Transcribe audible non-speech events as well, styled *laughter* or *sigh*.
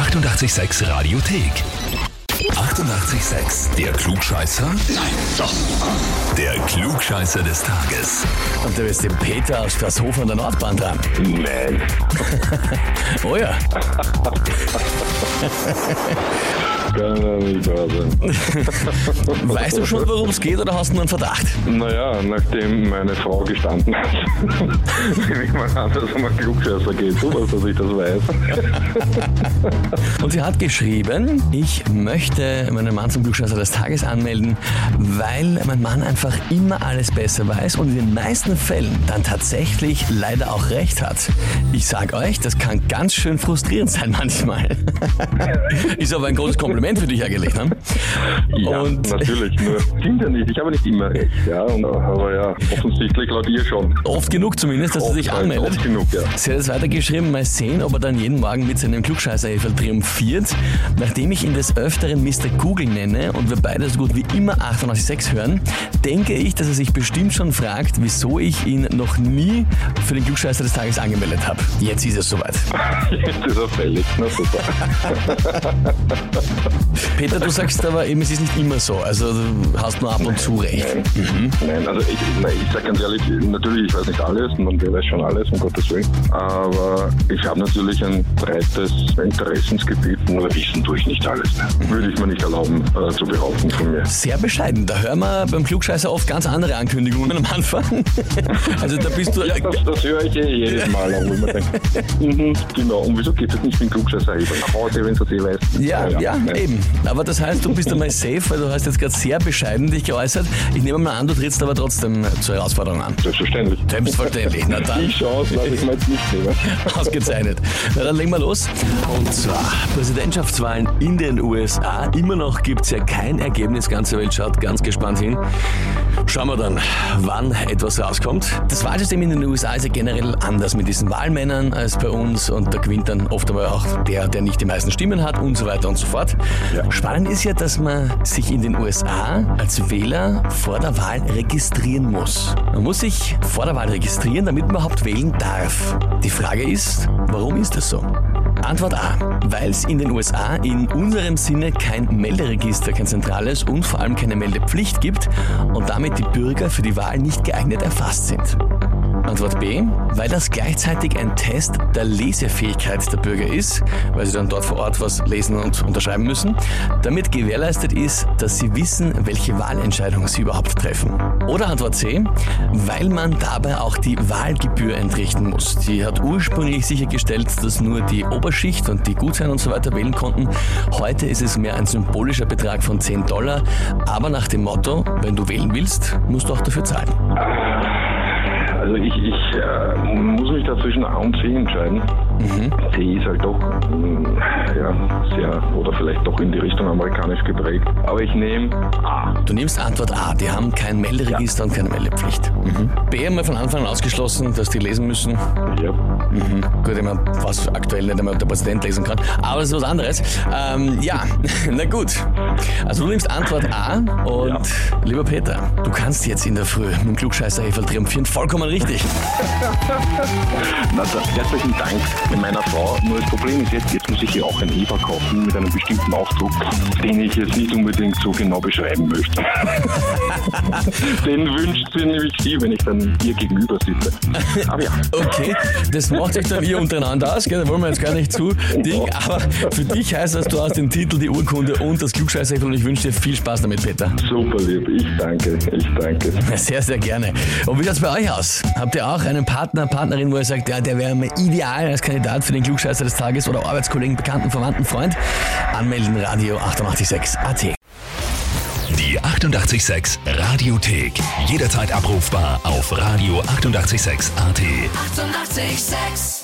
886 Radiothek. 88,6. Der Klugscheißer? Nein, doch. Der Klugscheißer des Tages. Und da ist der Peter aus Straßhof an der Nordbahn dran. Nein. *laughs* Oh ja. *laughs* Kann nicht wahr sein. *laughs* Weißt du schon, worum es geht oder hast du nur einen Verdacht? Naja, nachdem meine Frau gestanden hat, *laughs* nehme ich mal an, dass es um einen Klugscheißer geht. Weißt, dass ich das weiß. *laughs* Und sie hat geschrieben, ich möchte meinen Mann zum Glückscheißer des Tages anmelden, weil mein Mann einfach immer alles besser weiß und in den meisten Fällen dann tatsächlich leider auch recht hat. Ich sag euch, das kann ganz schön frustrierend sein manchmal. Ist aber ein großes Kompliment für dich eigentlich, ne? Ja, Und- natürlich. Nur stimmt ja nicht. Ich habe nicht immer recht. Ja, und, aber ja, offensichtlich laut ihr schon. Oft genug zumindest, dass er sich Oft- anmeldet. Oft genug, ja. Sie hat es weitergeschrieben, mal sehen, ob er dann jeden Morgen mit seinem klugscheißer triumphiert. Nachdem ich ihn des Öfteren Mr. Google nenne und wir beide so gut wie immer 886 hören, denke ich, dass er sich bestimmt schon fragt, wieso ich ihn noch nie für den Klugscheißer des Tages angemeldet habe. Jetzt ist es soweit. *laughs* Jetzt ist er fällig. Na super. *laughs* Peter, du sagst aber eben, es ist nicht immer so. Also du hast nur ab und zu recht. Nein, Nein also ich, nein, ich sage ganz ehrlich, natürlich, ich weiß nicht alles und wer weiß schon alles, um Gottes Willen. Aber ich habe natürlich ein breites Interessensgebiet, nur wissen tue ich nicht alles. Würde ich mir nicht erlauben äh, zu behaupten von mir. Sehr bescheiden. Da hören wir beim Klugscheißer oft ganz andere Ankündigungen am Anfang. *laughs* Also da bist du... Ja, das, das höre ich eh jedes Mal, auch, wo ich mir denke, *laughs* mhm, genau, und wieso geht es nicht mit dem Klugscheißer nach Hause, wenn es eh weißt? Ja, ja, nein. Eben. Aber das heißt, du bist einmal safe, weil du hast jetzt gerade sehr bescheiden dich geäußert. Ich nehme mal an, du trittst aber trotzdem zur Herausforderung an. Selbstverständlich. Selbstverständlich. Na Die dann, Chance lasse ich mir jetzt nicht nehmen. *laughs* ausgezeichnet. Na dann legen wir los. Und zwar Präsidentschaftswahlen in den USA. Immer noch gibt es ja kein Ergebnis. Ganze Welt schaut ganz gespannt hin. Schauen wir dann, wann etwas rauskommt. Das Wahlsystem in den USA ist ja generell anders mit diesen Wahlmännern als bei uns und da gewinnt dann oft aber auch der, der nicht die meisten Stimmen hat und so weiter und so fort. Ja. Spannend ist ja, dass man sich in den USA als Wähler vor der Wahl registrieren muss. Man muss sich vor der Wahl registrieren, damit man überhaupt wählen darf. Die Frage ist, warum ist das so? Antwort A. Weil es in den USA in unserem Sinne kein Melderegister, kein zentrales und vor allem keine Meldepflicht gibt und damit die Bürger für die Wahl nicht geeignet erfasst sind. Antwort B, weil das gleichzeitig ein Test der Lesefähigkeit der Bürger ist, weil sie dann dort vor Ort was lesen und unterschreiben müssen, damit gewährleistet ist, dass sie wissen, welche Wahlentscheidung sie überhaupt treffen. Oder Antwort C, weil man dabei auch die Wahlgebühr entrichten muss. Die hat ursprünglich sichergestellt, dass nur die Oberschicht und die Gutsein und so weiter wählen konnten. Heute ist es mehr ein symbolischer Betrag von 10 Dollar, aber nach dem Motto, wenn du wählen willst, musst du auch dafür zahlen. Also ich, ich äh, muss mich da zwischen A und C entscheiden. C ist halt doch mh, ja, sehr, oder vielleicht doch in die Richtung amerikanisch geprägt. Aber ich nehme A. Du nimmst Antwort A, die haben kein Melderegister und keine Meldepflicht. B haben wir von Anfang an ausgeschlossen, dass die lesen müssen. Ja. Mhm. Gut, ich meine, was aktuell nicht einmal der Präsident lesen kann. Aber das ist was anderes. Ähm, ja, *laughs* na gut. Also du nimmst Antwort A und lieber Peter, du kannst jetzt in der Früh mit dem klugscheißer Heferl triumphieren. Vollkommen richtig. *laughs* Na, da, herzlichen Dank meiner Frau. Nur das Problem ist jetzt, jetzt muss ich ihr auch ein Eva kaufen mit einem bestimmten Aufdruck, den ich jetzt nicht unbedingt so genau beschreiben möchte. *laughs* den wünscht sie nämlich sie, wenn ich dann ihr gegenüber sitze. *laughs* Aber ja. Okay, das macht sich dann ihr untereinander aus, gell? da wollen wir jetzt gar nicht zu Ding, aber für dich heißt das, du hast den Titel, die Urkunde und das klugscheißer und ich wünsche dir viel Spaß damit, Peter. Super lieb, ich danke, ich danke. Sehr, sehr gerne. Und wie schaut's bei euch aus? Habt ihr auch einen Partner, Partnerin, wo ihr sagt, ja, der wäre mir ideal als Kandidat für den Klugscheißer des Tages oder Arbeitskollegen, Bekannten, Verwandten, Freund? Anmelden, Radio 886 AT. Die 88,6 Radiothek. Jederzeit abrufbar auf radio886.at. 88,6. Eighty-eight, sex.